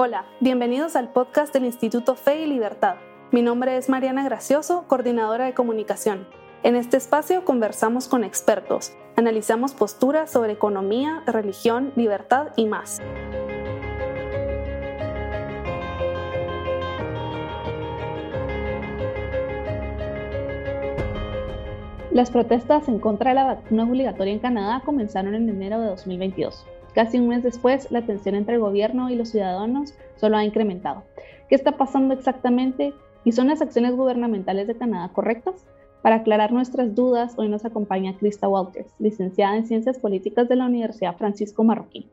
Hola, bienvenidos al podcast del Instituto Fe y Libertad. Mi nombre es Mariana Gracioso, coordinadora de comunicación. En este espacio conversamos con expertos, analizamos posturas sobre economía, religión, libertad y más. Las protestas en contra de la vacuna obligatoria en Canadá comenzaron en enero de 2022. Casi un mes después, la tensión entre el gobierno y los ciudadanos solo ha incrementado. ¿Qué está pasando exactamente? ¿Y son las acciones gubernamentales de Canadá correctas? Para aclarar nuestras dudas, hoy nos acompaña Krista Walters, licenciada en Ciencias Políticas de la Universidad Francisco Marroquín.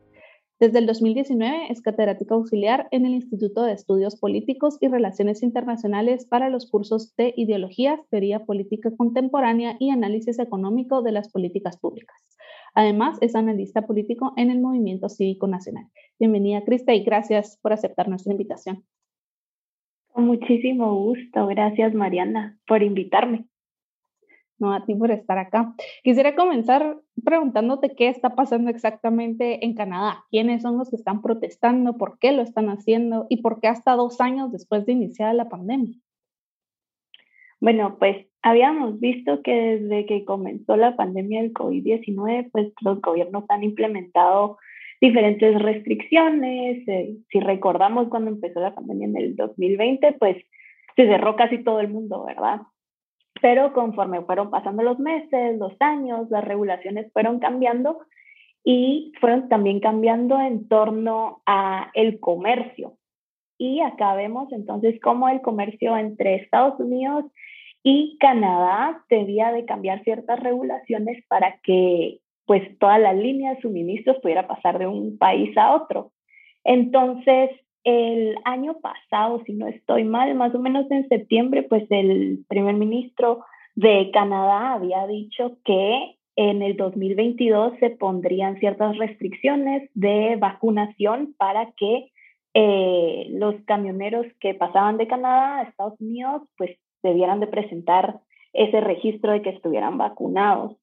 Desde el 2019 es catedrática auxiliar en el Instituto de Estudios Políticos y Relaciones Internacionales para los cursos de Ideologías, Teoría Política Contemporánea y Análisis Económico de las Políticas Públicas. Además, es analista político en el Movimiento Cívico Nacional. Bienvenida, Crista, y gracias por aceptar nuestra invitación. Con muchísimo gusto. Gracias, Mariana, por invitarme no a ti por estar acá. Quisiera comenzar preguntándote qué está pasando exactamente en Canadá, quiénes son los que están protestando, por qué lo están haciendo y por qué hasta dos años después de iniciar la pandemia. Bueno, pues habíamos visto que desde que comenzó la pandemia del COVID-19, pues los gobiernos han implementado diferentes restricciones. Eh, si recordamos cuando empezó la pandemia en el 2020, pues se cerró casi todo el mundo, ¿verdad? Pero conforme fueron pasando los meses, los años, las regulaciones fueron cambiando y fueron también cambiando en torno a el comercio. Y acá vemos entonces cómo el comercio entre Estados Unidos y Canadá debía de cambiar ciertas regulaciones para que pues toda la línea de suministros pudiera pasar de un país a otro. Entonces, el año pasado, si no estoy mal, más o menos en septiembre, pues el primer ministro de Canadá había dicho que en el 2022 se pondrían ciertas restricciones de vacunación para que eh, los camioneros que pasaban de Canadá a Estados Unidos pues debieran de presentar ese registro de que estuvieran vacunados.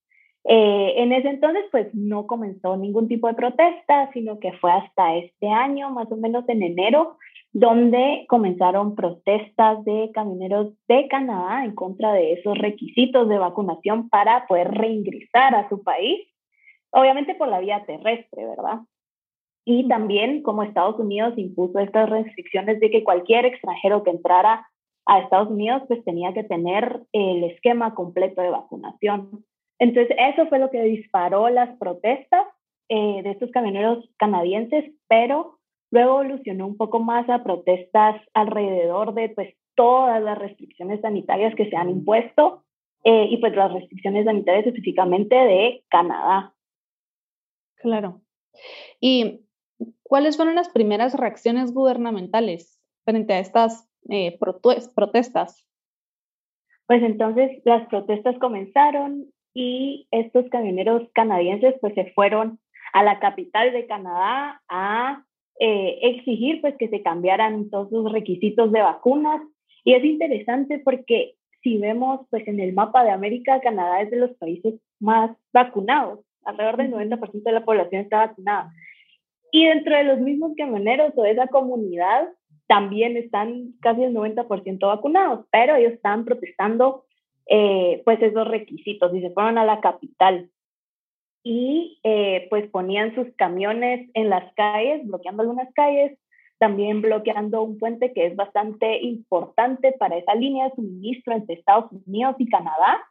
Eh, en ese entonces, pues no comenzó ningún tipo de protesta, sino que fue hasta este año, más o menos en enero, donde comenzaron protestas de camioneros de Canadá en contra de esos requisitos de vacunación para poder reingresar a su país, obviamente por la vía terrestre, ¿verdad? Y también como Estados Unidos impuso estas restricciones de que cualquier extranjero que entrara a Estados Unidos pues tenía que tener el esquema completo de vacunación. Entonces, eso fue lo que disparó las protestas eh, de estos camioneros canadienses, pero luego evolucionó un poco más a protestas alrededor de pues, todas las restricciones sanitarias que se han impuesto eh, y pues las restricciones sanitarias específicamente de Canadá. Claro. ¿Y cuáles fueron las primeras reacciones gubernamentales frente a estas eh, protestas? Pues entonces las protestas comenzaron y estos camioneros canadienses pues se fueron a la capital de Canadá a eh, exigir pues que se cambiaran todos los requisitos de vacunas. Y es interesante porque si vemos pues en el mapa de América Canadá es de los países más vacunados. Alrededor del 90% de la población está vacunada. Y dentro de los mismos camioneros o de esa comunidad también están casi el 90% vacunados pero ellos están protestando eh, pues esos requisitos y se fueron a la capital. Y eh, pues ponían sus camiones en las calles, bloqueando algunas calles, también bloqueando un puente que es bastante importante para esa línea de suministro entre Estados Unidos y Canadá,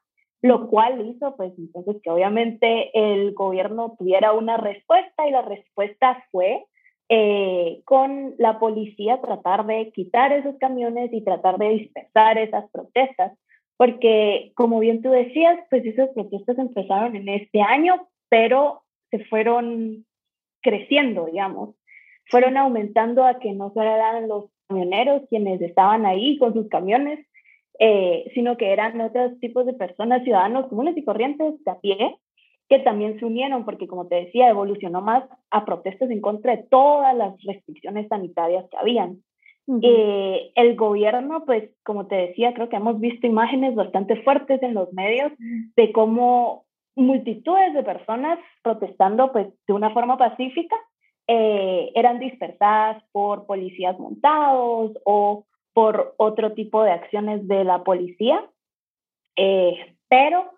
lo cual hizo pues entonces que obviamente el gobierno tuviera una respuesta y la respuesta fue eh, con la policía tratar de quitar esos camiones y tratar de dispersar esas protestas porque como bien tú decías, pues esas protestas empezaron en este año, pero se fueron creciendo, digamos, fueron aumentando a que no solo eran los camioneros quienes estaban ahí con sus camiones, eh, sino que eran otros tipos de personas, ciudadanos comunes y corrientes de a pie, que también se unieron, porque como te decía, evolucionó más a protestas en contra de todas las restricciones sanitarias que habían. Eh, el gobierno, pues como te decía, creo que hemos visto imágenes bastante fuertes en los medios de cómo multitudes de personas protestando pues de una forma pacífica eh, eran dispersadas por policías montados o por otro tipo de acciones de la policía. Eh, pero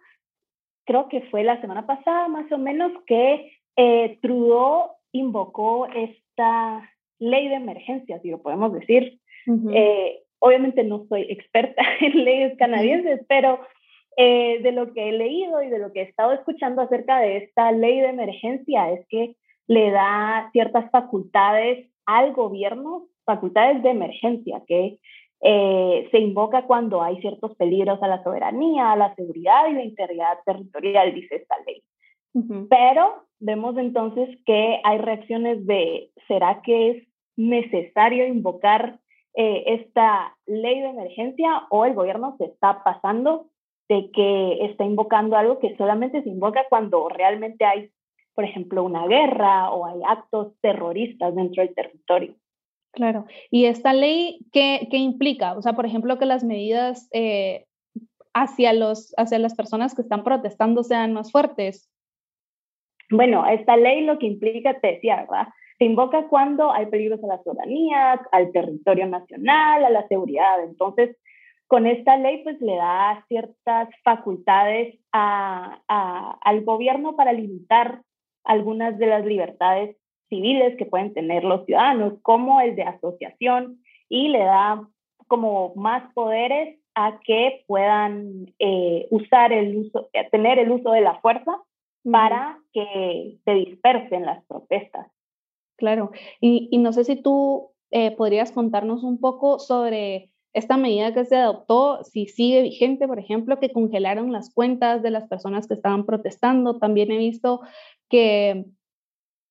creo que fue la semana pasada más o menos que eh, Trudeau invocó esta ley de emergencia, si lo podemos decir. obviamente no soy experta en leyes canadienses, pero de lo que he leído y de lo que he estado escuchando acerca de esta ley de emergencia es que le da ciertas facultades al gobierno, facultades de emergencia que eh, se invoca cuando hay ciertos peligros a la soberanía, a la seguridad y la integridad territorial, dice esta ley. Pero vemos entonces que hay reacciones de, ¿será que es necesario invocar eh, esta ley de emergencia o el gobierno se está pasando de que está invocando algo que solamente se invoca cuando realmente hay por ejemplo, una guerra o hay actos terroristas dentro del territorio. Claro. ¿Y esta ley qué, qué implica? O sea, por ejemplo, que las medidas eh, hacia, los, hacia las personas que están protestando sean más fuertes. Bueno, esta ley lo que implica, te decía, ¿verdad? Se invoca cuando hay peligros a la soberanía, al territorio nacional, a la seguridad. Entonces, con esta ley, pues le da ciertas facultades al gobierno para limitar algunas de las libertades civiles que pueden tener los ciudadanos, como el de asociación, y le da como más poderes a que puedan eh, usar el uso, eh, tener el uso de la fuerza para que se dispersen las protestas. Claro, y, y no sé si tú eh, podrías contarnos un poco sobre esta medida que se adoptó, si sigue vigente, por ejemplo, que congelaron las cuentas de las personas que estaban protestando. También he visto que,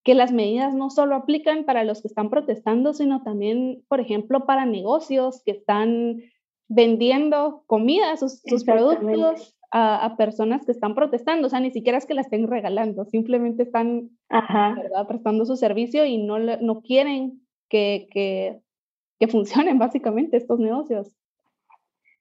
que las medidas no solo aplican para los que están protestando, sino también, por ejemplo, para negocios que están vendiendo comida, sus, productos a, personas que están protestando. O sea, ni siquiera es que la estén regalando, simplemente están prestando su servicio y no, no quieren que, que, que funcionen básicamente estos negocios.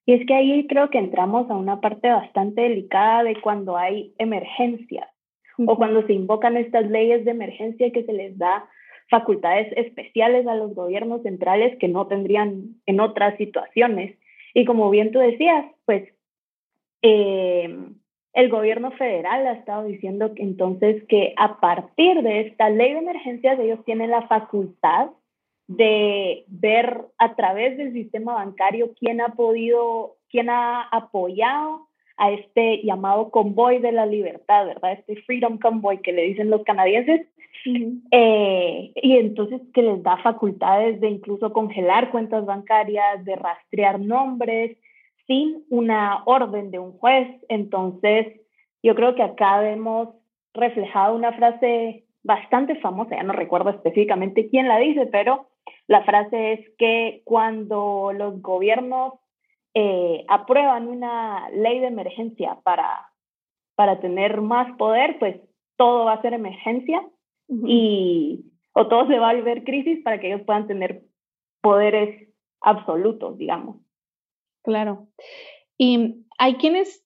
Y es que ahí creo que entramos a una parte bastante delicada de cuando hay emergencias o cuando se invocan estas leyes de emergencia que se les da facultades especiales a los gobiernos centrales que no tendrían en otras situaciones. Y como bien tú decías, pues eh, el gobierno federal ha estado diciendo que entonces que a partir de esta ley de emergencias ellos tienen la facultad de ver a través del sistema bancario quién ha podido, quién ha apoyado a este llamado convoy de la libertad, ¿verdad? Este Freedom Convoy que le dicen los canadienses. Eh, y entonces que les da facultades de incluso congelar cuentas bancarias, de rastrear nombres sin una orden de un juez. Entonces, yo creo que acá vemos reflejado una frase bastante famosa, ya no recuerdo específicamente quién la dice, pero la frase es que cuando los gobiernos eh, aprueban una ley de emergencia para, para tener más poder, pues todo va a ser emergencia y o todo se va a volver crisis para que ellos puedan tener poderes absolutos, digamos. Claro. Y hay quienes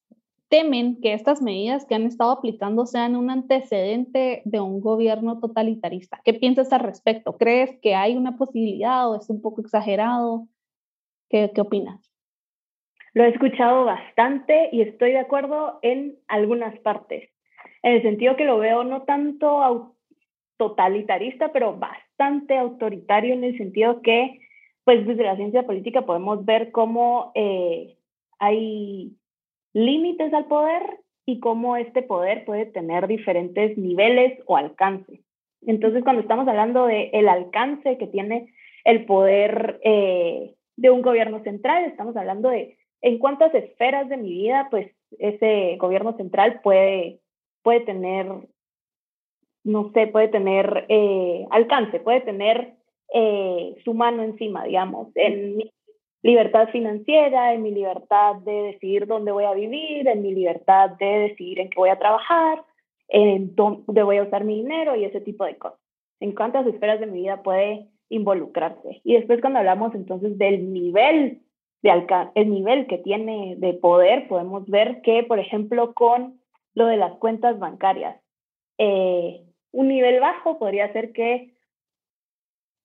temen que estas medidas que han estado aplicando sean un antecedente de un gobierno totalitarista. ¿Qué piensas al respecto? ¿Crees que hay una posibilidad o es un poco exagerado? ¿Qué, qué opinas? Lo he escuchado bastante y estoy de acuerdo en algunas partes, en el sentido que lo veo no tanto totalitarista, pero bastante autoritario en el sentido que, pues desde la ciencia política podemos ver cómo eh, hay límites al poder y cómo este poder puede tener diferentes niveles o alcance. Entonces, cuando estamos hablando de el alcance que tiene el poder eh, de un gobierno central, estamos hablando de en cuántas esferas de mi vida, pues ese gobierno central puede, puede tener, no sé, puede tener eh, alcance, puede tener eh, su mano encima, digamos, en libertad financiera, en mi libertad de decidir dónde voy a vivir, en mi libertad de decidir en qué voy a trabajar, en dónde voy a usar mi dinero y ese tipo de cosas. En cuántas esferas de mi vida puede involucrarse. Y después cuando hablamos entonces del nivel de el nivel que tiene de poder, podemos ver que, por ejemplo, con lo de las cuentas bancarias, eh, un nivel bajo podría ser que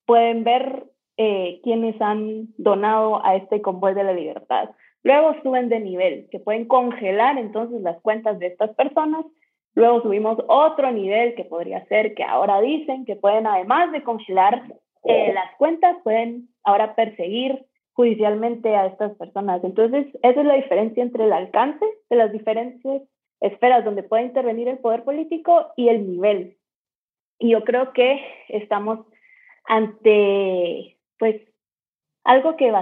pueden ver eh, quiénes han donado a este convoy de la libertad. Luego suben de nivel, que pueden congelar entonces las cuentas de estas personas. Luego subimos otro nivel que podría ser que ahora dicen que pueden, además de congelar eh, las cuentas, pueden ahora perseguir judicialmente a estas personas. Entonces, esa es la diferencia entre el alcance de las diferentes esferas donde puede intervenir el poder político y el nivel. Y yo creo que estamos ante, pues, algo que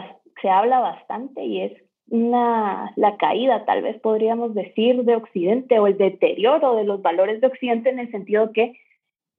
se habla bastante y es una, la caída, tal vez podríamos decir, de Occidente o el deterioro de los valores de Occidente en el sentido que,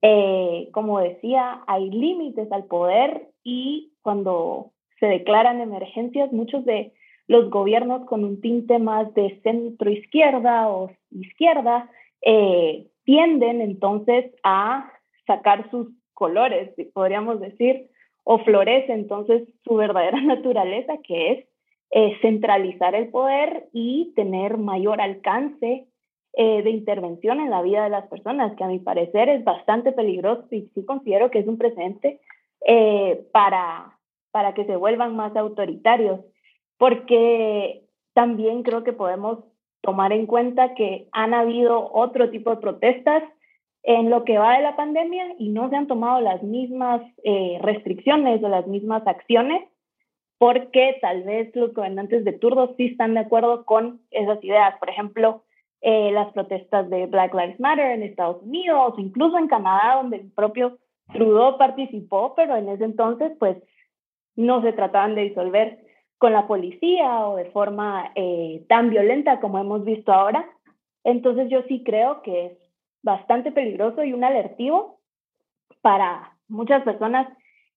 eh, como decía, hay límites al poder y cuando se declaran emergencias, muchos de los gobiernos con un tinte más de centro izquierda o izquierda eh, tienden entonces a sacar sus colores, podríamos decir, o florece entonces su verdadera naturaleza, que es eh, centralizar el poder y tener mayor alcance eh, de intervención en la vida de las personas, que a mi parecer es bastante peligroso y sí considero que es un precedente eh, para, para que se vuelvan más autoritarios, porque también creo que podemos tomar en cuenta que han habido otro tipo de protestas en lo que va de la pandemia y no se han tomado las mismas restricciones o las mismas acciones porque tal vez los gobernantes de turno sí están de acuerdo con esas ideas. Por ejemplo, eh, las protestas de Black Lives Matter en Estados Unidos, incluso en Canadá, donde el propio Trudeau participó, pero en ese entonces, pues, no se trataban de disolver con la policía o de forma eh, tan violenta como hemos visto ahora. Entonces yo sí creo que es bastante peligroso y un alertivo para muchas personas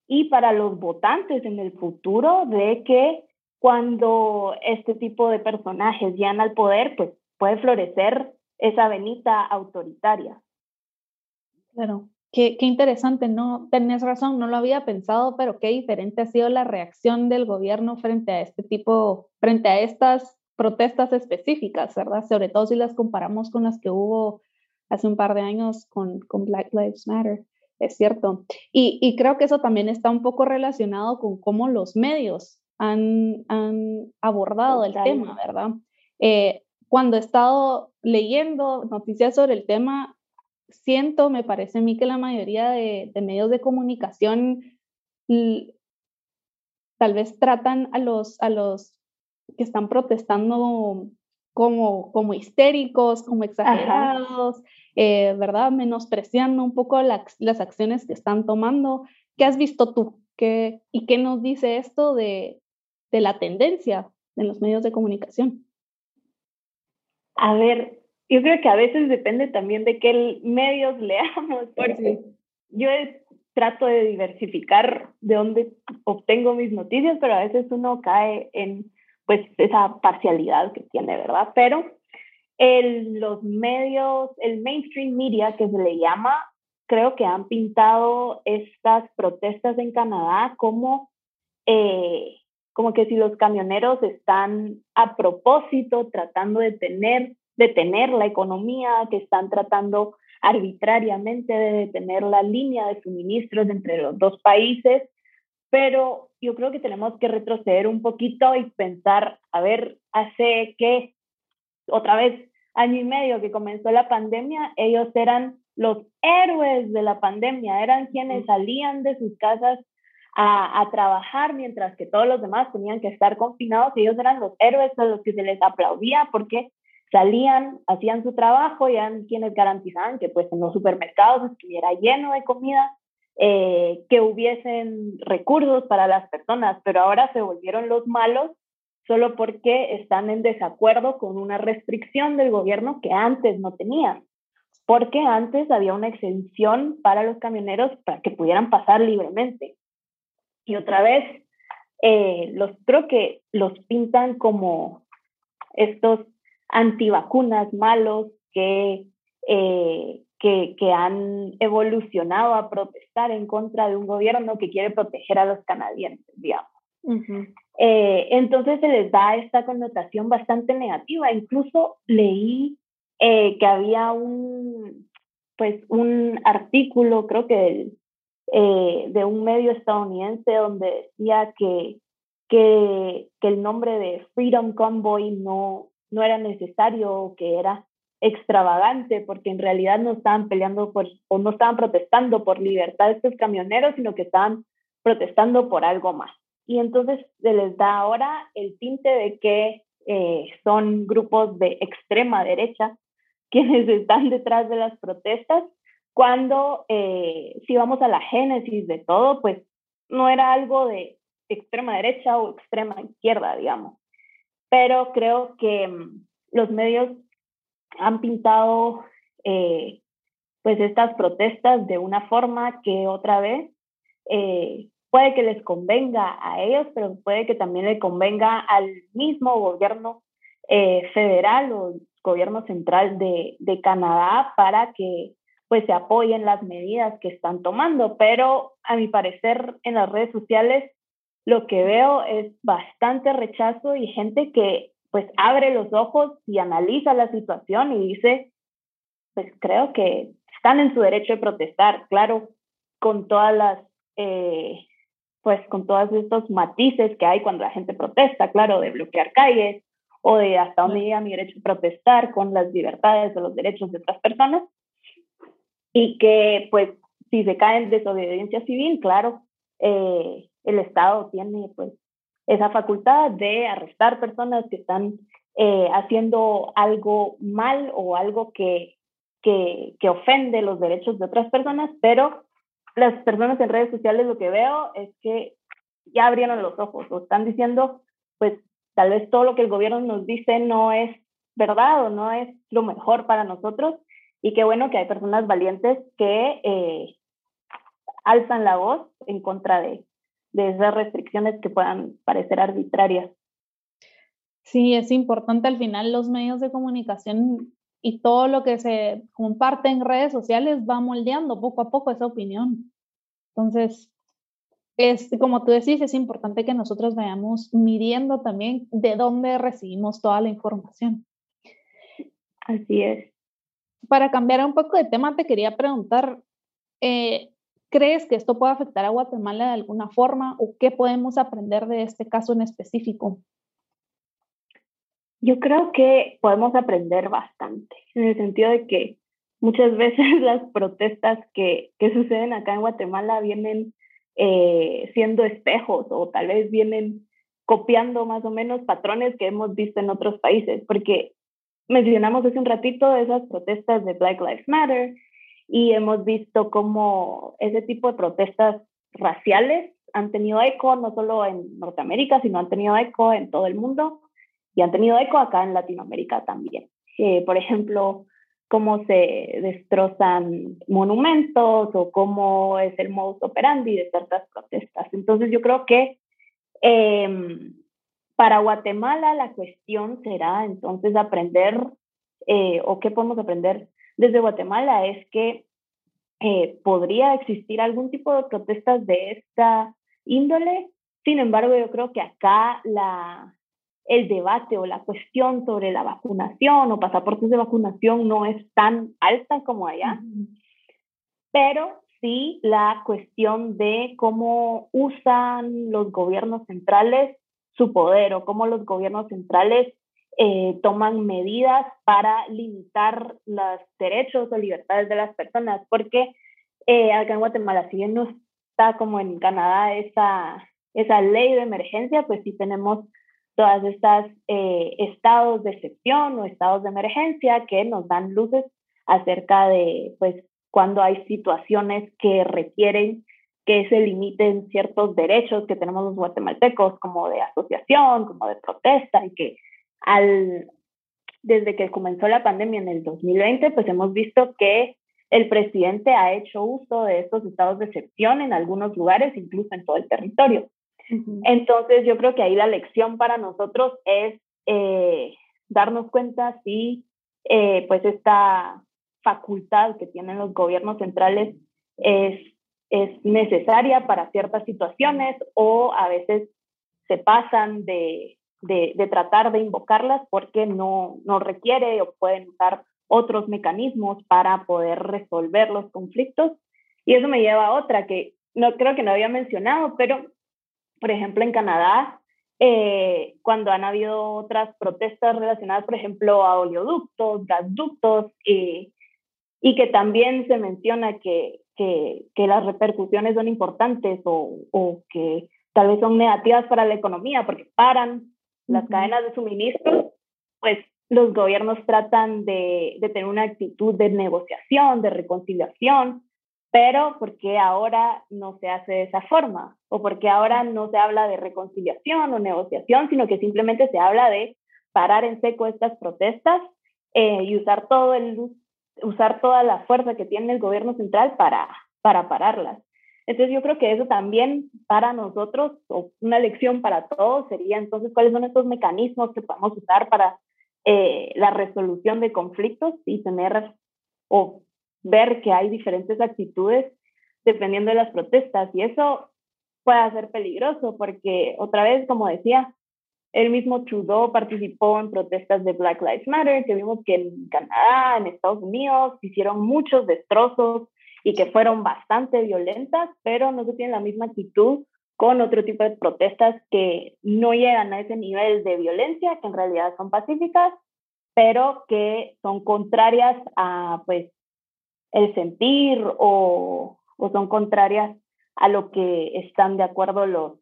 y para los votantes en el futuro de que cuando este tipo de personajes llegan al poder, pues puede florecer esa venita autoritaria. Claro, qué, qué interesante, no, tenés razón, no lo había pensado, pero qué diferente ha sido la reacción del gobierno frente a este tipo, frente a estas protestas específicas, ¿verdad? Sobre todo si las comparamos con las que hubo hace un par de años con, con Black Lives Matter. Es cierto. Y, creo que eso también está un poco relacionado con cómo los medios han, abordado el tema, ¿verdad? Eh, cuando he estado leyendo noticias sobre el tema, siento, me parece a mí que la mayoría de, medios de comunicación tal vez tratan a los, a los que están protestando como, como histéricos, como exagerados, eh, ¿verdad? Menospreciando un poco las acciones que están tomando. ¿Qué has visto tú? ¿Qué, ¿Y qué nos dice esto de, de la tendencia en los medios de comunicación? A ver, yo creo que a veces depende también de qué medios leamos, porque yo trato de diversificar de dónde obtengo mis noticias, pero a veces uno cae en pues esa parcialidad que tiene, ¿verdad? Pero el, los medios, el mainstream media que se le llama, creo que han pintado estas protestas en Canadá como, eh, como que si los camioneros están a propósito tratando de tener, detener la economía, que están tratando arbitrariamente de detener la línea de suministros entre los dos países. Pero yo creo que tenemos que retroceder un poquito y pensar, a ver, hace que otra vez año y medio que comenzó la pandemia, ellos eran los héroes de la pandemia, eran quienes salían de sus casas a, a, trabajar mientras que todos los demás tenían que estar confinados y ellos eran los héroes a los que se les aplaudía porque salían, hacían su trabajo y eran quienes garantizaban que pues en los supermercados estuviera lleno de comida eh, que hubiesen recursos para las personas, pero ahora se volvieron los malos solo porque están en desacuerdo con una restricción del gobierno que antes no tenían, porque antes había una exención para los camioneros para que pudieran pasar libremente. Y otra vez, eh, los creo que los pintan como estos antivacunas malos que eh, que, han evolucionado a protestar en contra de un gobierno que quiere proteger a los canadienses, digamos. Eh, entonces se les da esta connotación bastante negativa. Incluso leí eh, que había un, pues, un artículo, creo que del eh, de un medio estadounidense donde decía que, que, que, el nombre de Freedom Convoy no, no era necesario, que era extravagante, porque en realidad no estaban peleando por, o no estaban protestando por libertad de estos camioneros, sino que estaban protestando por algo más. Y entonces se les da ahora el tinte de que eh, son grupos de extrema derecha quienes están detrás de las protestas, cuando eh, si vamos a la génesis de todo, pues no era algo de extrema derecha o extrema izquierda, digamos. Pero creo que mm, los medios han pintado eh, pues estas protestas de una forma que otra vez eh, puede que les convenga a ellos, pero puede que también le convenga al mismo gobierno eh, federal o gobierno central de, de, Canadá para que pues se apoyen las medidas que están tomando. Pero a mi parecer en las redes sociales lo que veo es bastante rechazo y gente que pues abre los ojos y analiza la situación y dice, pues creo que están en su derecho de protestar, claro, con todas las, eh, pues con todos estos matices que hay cuando la gente protesta, claro, de bloquear calles o de hasta dónde llega mi derecho de protestar con las libertades o los derechos de otras personas. Y que, pues, si se cae en desobediencia civil, claro, eh, el Estado tiene, pues, esa facultad de arrestar personas que están eh, haciendo algo mal o algo que, que, ofende los derechos de otras personas, pero las personas en redes sociales lo que veo es que ya abrieron los ojos o están diciendo, pues tal vez todo lo que el gobierno nos dice no es verdad o no es lo mejor para nosotros y qué bueno que hay personas valientes que eh, alzan la voz en contra de, de esas restricciones que puedan parecer arbitrarias. Sí, es importante al final los medios de comunicación y todo lo que se comparte en redes sociales va moldeando poco a poco esa opinión. Entonces, es, como tú decís, es importante que nosotros vayamos midiendo también de dónde recibimos toda la información. Así es. Para cambiar un poco de tema, te quería preguntar, eh, ¿Crees que esto puede afectar a Guatemala de alguna forma o qué podemos aprender de este caso en específico? Yo creo que podemos aprender bastante, en el sentido de que muchas veces las protestas que, que suceden acá en Guatemala vienen eh, siendo espejos o tal vez vienen copiando más o menos patrones que hemos visto en otros países, porque mencionamos hace un ratito esas protestas de Black Lives Matter y hemos visto cómo ese tipo de protestas raciales han tenido eco no solo en Norteamérica, sino han tenido eco en todo el mundo y han tenido eco acá en Latinoamérica también. Eh, por ejemplo, cómo se destrozan monumentos o cómo es el modus operandi de ciertas protestas. Entonces yo creo que eh, para Guatemala la cuestión será entonces aprender eh, o qué podemos aprender desde Guatemala es que eh, podría existir algún tipo de protestas de esta índole. Sin embargo, yo creo que acá la, el debate o la cuestión sobre la vacunación o pasaportes de vacunación no es tan alta como allá, pero sí la cuestión de cómo usan los gobiernos centrales su poder o cómo los gobiernos centrales eh, toman medidas para limitar los derechos o libertades de las personas, porque eh, acá en Guatemala, si bien no está como en Canadá esa, esa ley de emergencia, pues sí tenemos todas estas eh, estados de excepción o estados de emergencia que nos dan luces acerca de, pues, cuando hay situaciones que requieren que se limiten ciertos derechos que tenemos los guatemaltecos, como de asociación, como de protesta, y que al, desde que comenzó la pandemia en el 2020, pues hemos visto que el presidente ha hecho uso de estos estados de excepción en algunos lugares, incluso en todo el territorio. Entonces, yo creo que ahí la lección para nosotros es eh, darnos cuenta si eh, pues esta facultad que tienen los gobiernos centrales es, es necesaria para ciertas situaciones o a veces se pasan de, de, tratar de invocarlas porque no, no requiere o pueden usar otros mecanismos para poder resolver los conflictos. Y eso me lleva a otra, que no creo que no había mencionado, pero por ejemplo en Canadá, eh, cuando han habido otras protestas relacionadas, por ejemplo, a oleoductos, gasductos, eh, y que también se menciona que, que, que las repercusiones son importantes o, o, que tal vez son negativas para la economía porque paran las cadenas de suministro, pues los gobiernos tratan de, de, tener una actitud de negociación, de reconciliación, pero ¿por qué ahora no se hace de esa forma? ¿O por qué ahora no se habla de reconciliación o negociación, sino que simplemente se habla de parar en seco estas protestas eh, y usar, todo el, usar toda la fuerza que tiene el gobierno central para, para pararlas? Entonces yo creo que eso también para nosotros, o una lección para todos, sería entonces cuáles son estos mecanismos que podemos usar para eh, la resolución de conflictos y tener o ver que hay diferentes actitudes dependiendo de las protestas. Y eso puede ser peligroso porque otra vez, como decía, el mismo Trudeau participó en protestas de Black Lives Matter, que vimos que en Canadá, en Estados Unidos, hicieron muchos destrozos y que fueron bastante violentas, pero no se tiene la misma actitud con otro tipo de protestas que no llegan a ese nivel de violencia, que en realidad son pacíficas, pero que son contrarias a pues el sentir o, o son contrarias a lo que están de acuerdo los,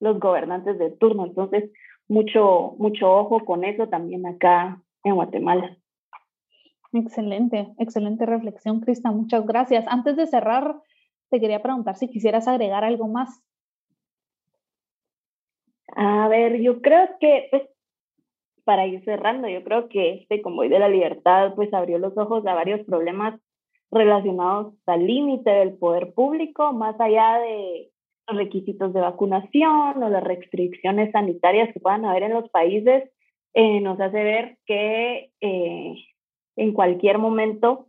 los gobernantes de turno. Entonces, mucho, mucho ojo con eso también acá en Guatemala. Excelente, excelente reflexión, Crista. Muchas gracias. Antes de cerrar, te quería preguntar si quisieras agregar algo más. A ver, yo creo que, pues, para ir cerrando, yo creo que este convoy de la libertad, pues, abrió los ojos a varios problemas relacionados al límite del poder público, más allá de los requisitos de vacunación o las restricciones sanitarias que puedan haber en los países, eh, nos hace ver que eh, en cualquier momento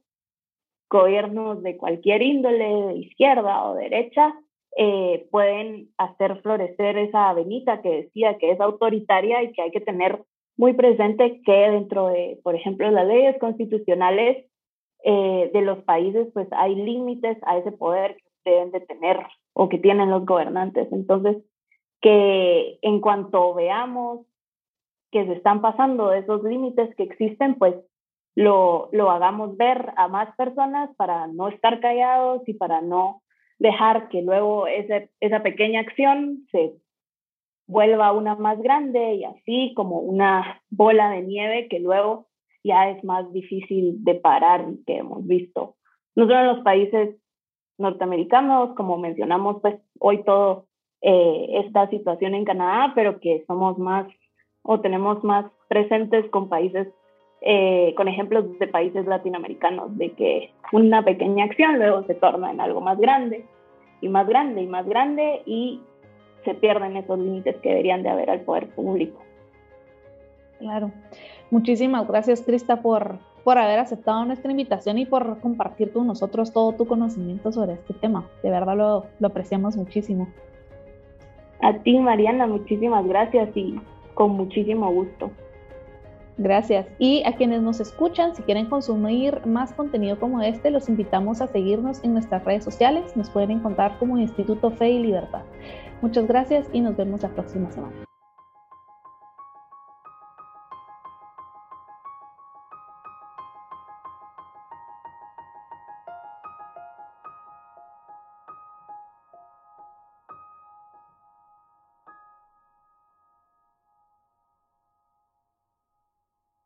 gobiernos de cualquier índole, de izquierda o derecha, eh, pueden hacer florecer esa avenida que decía que es autoritaria y que hay que tener muy presente que dentro de, por ejemplo, las leyes constitucionales eh, de los países, pues hay límites a ese poder que deben de tener o que tienen los gobernantes. Entonces, que en cuanto veamos que se están pasando esos límites que existen, pues lo, lo hagamos ver a más personas para no estar callados y para no dejar que luego ese, esa pequeña acción se vuelva una más grande y así como una bola de nieve que luego ya es más difícil de parar que hemos visto. No solo en los países norteamericanos, como mencionamos, pues hoy todo eh, esta situación en Canadá, pero que somos más o tenemos más presentes con países eh, con ejemplos de países latinoamericanos, de que una pequeña acción luego se torna en algo más grande y más grande y más grande y se pierden esos límites que deberían de haber al poder público. Claro. Muchísimas gracias, Crista, por, por haber aceptado nuestra invitación y por compartir con nosotros todo tu conocimiento sobre este tema. De verdad lo, lo apreciamos muchísimo. A ti, Mariana, muchísimas gracias y con muchísimo gusto. Gracias. Y a quienes nos escuchan, si quieren consumir más contenido como este, los invitamos a seguirnos en nuestras redes sociales. Nos pueden encontrar como Instituto Fe y Libertad. Muchas gracias y nos vemos la próxima semana.